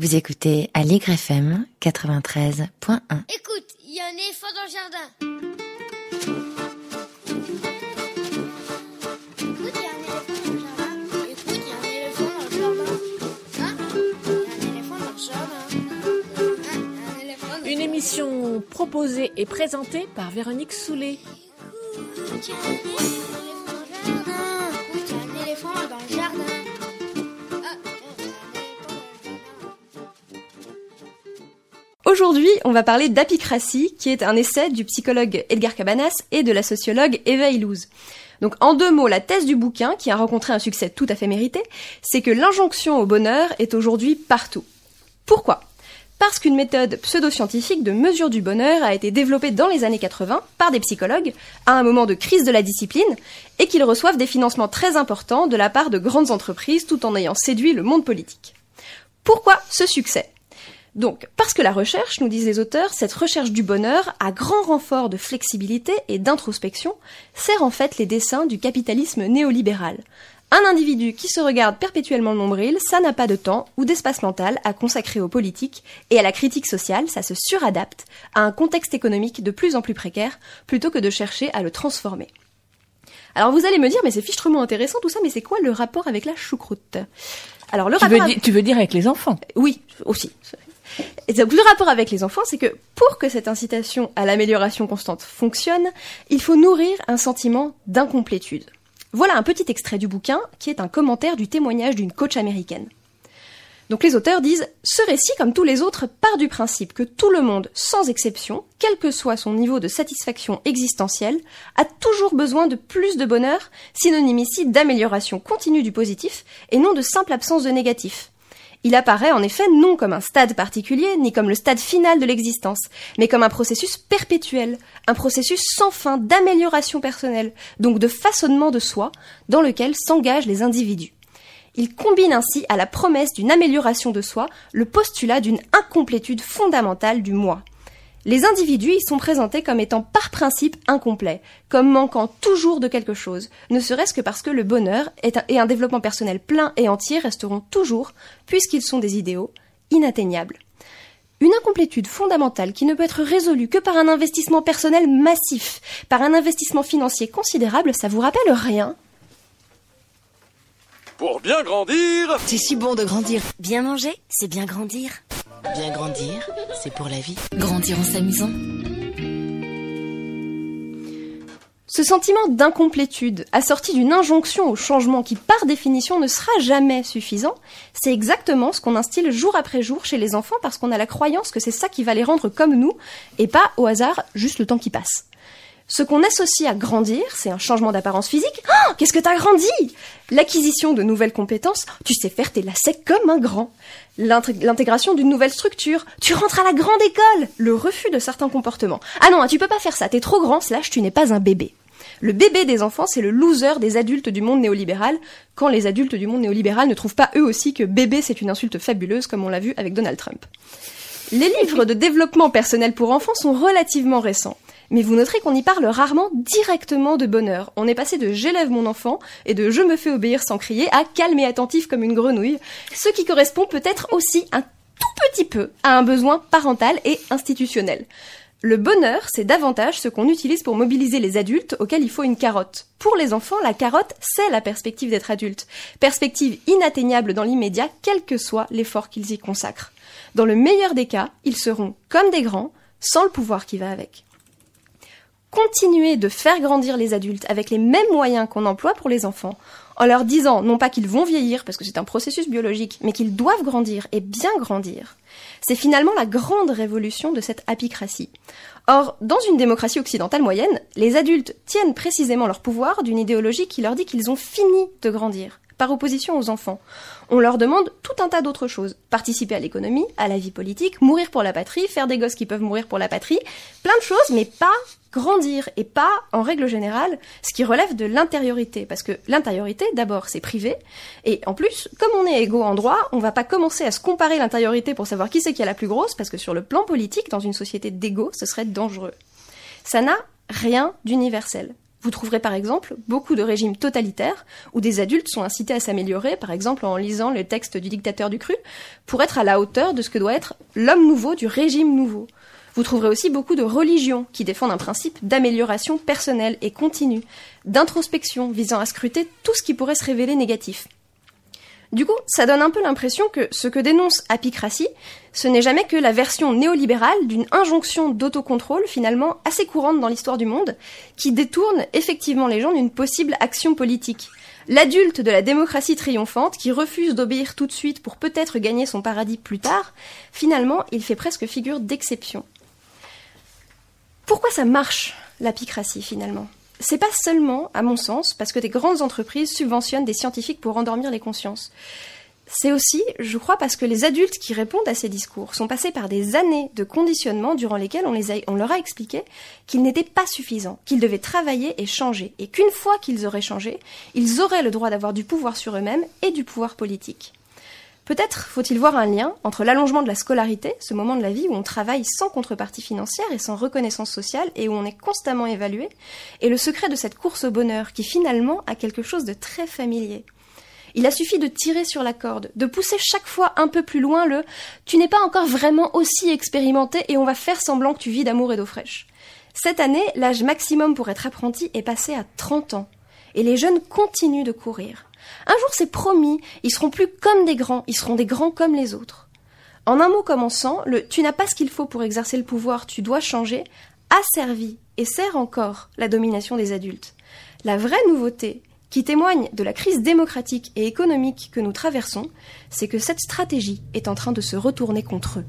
Vous écoutez Allegre FM 93.1. Écoute, il y a un éléphant dans le jardin. Écoute, il y a un éléphant dans le jardin. Écoute, il y a un éléphant dans le jardin. Hein? Il y a un éléphant dans le jardin. Hein Il y a un éléphant dans le Une émission proposée et présentée par Véronique Soulet. Écoute, Aujourd'hui, on va parler d'apicratie, qui est un essai du psychologue Edgar Cabanas et de la sociologue Eva Illouz. Donc, en deux mots, la thèse du bouquin, qui a rencontré un succès tout à fait mérité, c'est que l'injonction au bonheur est aujourd'hui partout. Pourquoi? Parce qu'une méthode pseudo-scientifique de mesure du bonheur a été développée dans les années 80 par des psychologues, à un moment de crise de la discipline, et qu'ils reçoivent des financements très importants de la part de grandes entreprises tout en ayant séduit le monde politique. Pourquoi ce succès? Donc, parce que la recherche, nous disent les auteurs, cette recherche du bonheur, à grand renfort de flexibilité et d'introspection, sert en fait les desseins du capitalisme néolibéral. Un individu qui se regarde perpétuellement le nombril, ça n'a pas de temps ou d'espace mental à consacrer aux politiques et à la critique sociale, ça se suradapte à un contexte économique de plus en plus précaire, plutôt que de chercher à le transformer. Alors vous allez me dire, mais c'est fichtrement intéressant tout ça, mais c'est quoi le rapport avec la choucroute? Alors le Tu rapport veux, avec- di- tu veux dire avec les enfants? Oui, aussi. Le rapport avec les enfants, c'est que pour que cette incitation à l'amélioration constante fonctionne, il faut nourrir un sentiment d'incomplétude. Voilà un petit extrait du bouquin qui est un commentaire du témoignage d'une coach américaine. Donc les auteurs disent Ce récit, comme tous les autres, part du principe que tout le monde, sans exception, quel que soit son niveau de satisfaction existentielle, a toujours besoin de plus de bonheur, synonyme ici d'amélioration continue du positif et non de simple absence de négatif. Il apparaît en effet non comme un stade particulier, ni comme le stade final de l'existence, mais comme un processus perpétuel, un processus sans fin d'amélioration personnelle, donc de façonnement de soi, dans lequel s'engagent les individus. Il combine ainsi à la promesse d'une amélioration de soi le postulat d'une incomplétude fondamentale du moi. Les individus y sont présentés comme étant par principe incomplets, comme manquant toujours de quelque chose, ne serait-ce que parce que le bonheur et un développement personnel plein et entier resteront toujours, puisqu'ils sont des idéaux, inatteignables. Une incomplétude fondamentale qui ne peut être résolue que par un investissement personnel massif, par un investissement financier considérable, ça vous rappelle rien? Pour bien grandir, C'est si bon de grandir. Bien manger, c'est bien grandir. Bien grandir, c'est pour la vie. Grandir en s'amusant. Ce sentiment d'incomplétude, assorti d'une injonction au changement qui par définition ne sera jamais suffisant, c'est exactement ce qu'on instille jour après jour chez les enfants parce qu'on a la croyance que c'est ça qui va les rendre comme nous, et pas au hasard juste le temps qui passe. Ce qu'on associe à grandir, c'est un changement d'apparence physique. Oh, qu'est-ce que t'as grandi L'acquisition de nouvelles compétences. Tu sais faire tes lacets comme un grand. L'intégration d'une nouvelle structure. Tu rentres à la grande école. Le refus de certains comportements. Ah non, tu peux pas faire ça. T'es trop grand, slash tu n'es pas un bébé. Le bébé des enfants, c'est le loser des adultes du monde néolibéral, quand les adultes du monde néolibéral ne trouvent pas eux aussi que bébé c'est une insulte fabuleuse, comme on l'a vu avec Donald Trump. Les livres de développement personnel pour enfants sont relativement récents. Mais vous noterez qu'on y parle rarement directement de bonheur. On est passé de j'élève mon enfant et de je me fais obéir sans crier à calme et attentif comme une grenouille, ce qui correspond peut-être aussi un tout petit peu à un besoin parental et institutionnel. Le bonheur, c'est davantage ce qu'on utilise pour mobiliser les adultes auxquels il faut une carotte. Pour les enfants, la carotte, c'est la perspective d'être adulte. Perspective inatteignable dans l'immédiat, quel que soit l'effort qu'ils y consacrent. Dans le meilleur des cas, ils seront comme des grands, sans le pouvoir qui va avec. Continuer de faire grandir les adultes avec les mêmes moyens qu'on emploie pour les enfants, en leur disant non pas qu'ils vont vieillir, parce que c'est un processus biologique, mais qu'ils doivent grandir et bien grandir, c'est finalement la grande révolution de cette apicratie. Or, dans une démocratie occidentale moyenne, les adultes tiennent précisément leur pouvoir d'une idéologie qui leur dit qu'ils ont fini de grandir, par opposition aux enfants. On leur demande tout un tas d'autres choses. Participer à l'économie, à la vie politique, mourir pour la patrie, faire des gosses qui peuvent mourir pour la patrie, plein de choses, mais pas grandir et pas, en règle générale, ce qui relève de l'intériorité. Parce que l'intériorité, d'abord, c'est privé. Et en plus, comme on est égaux en droit, on va pas commencer à se comparer l'intériorité pour savoir qui c'est qui a la plus grosse, parce que sur le plan politique, dans une société d'égaux, ce serait dangereux. Ça n'a rien d'universel. Vous trouverez par exemple beaucoup de régimes totalitaires où des adultes sont incités à s'améliorer, par exemple en lisant le texte du dictateur du cru, pour être à la hauteur de ce que doit être l'homme nouveau du régime nouveau. Vous trouverez aussi beaucoup de religions qui défendent un principe d'amélioration personnelle et continue, d'introspection visant à scruter tout ce qui pourrait se révéler négatif. Du coup, ça donne un peu l'impression que ce que dénonce Apicratie, ce n'est jamais que la version néolibérale d'une injonction d'autocontrôle finalement assez courante dans l'histoire du monde, qui détourne effectivement les gens d'une possible action politique. L'adulte de la démocratie triomphante qui refuse d'obéir tout de suite pour peut-être gagner son paradis plus tard, finalement, il fait presque figure d'exception. Pourquoi ça marche, l'apicratie finalement? C'est pas seulement, à mon sens, parce que des grandes entreprises subventionnent des scientifiques pour endormir les consciences. C'est aussi, je crois, parce que les adultes qui répondent à ces discours sont passés par des années de conditionnement durant lesquels on, on leur a expliqué qu'ils n'étaient pas suffisants, qu'ils devaient travailler et changer, et qu'une fois qu'ils auraient changé, ils auraient le droit d'avoir du pouvoir sur eux-mêmes et du pouvoir politique. Peut-être faut-il voir un lien entre l'allongement de la scolarité, ce moment de la vie où on travaille sans contrepartie financière et sans reconnaissance sociale et où on est constamment évalué, et le secret de cette course au bonheur qui finalement a quelque chose de très familier. Il a suffi de tirer sur la corde, de pousser chaque fois un peu plus loin le tu n'es pas encore vraiment aussi expérimenté et on va faire semblant que tu vis d'amour et d'eau fraîche. Cette année, l'âge maximum pour être apprenti est passé à 30 ans. Et les jeunes continuent de courir. Un jour, c'est promis, ils seront plus comme des grands, ils seront des grands comme les autres. En un mot commençant, le tu n'as pas ce qu'il faut pour exercer le pouvoir, tu dois changer, a servi et sert encore la domination des adultes. La vraie nouveauté, qui témoigne de la crise démocratique et économique que nous traversons, c'est que cette stratégie est en train de se retourner contre eux.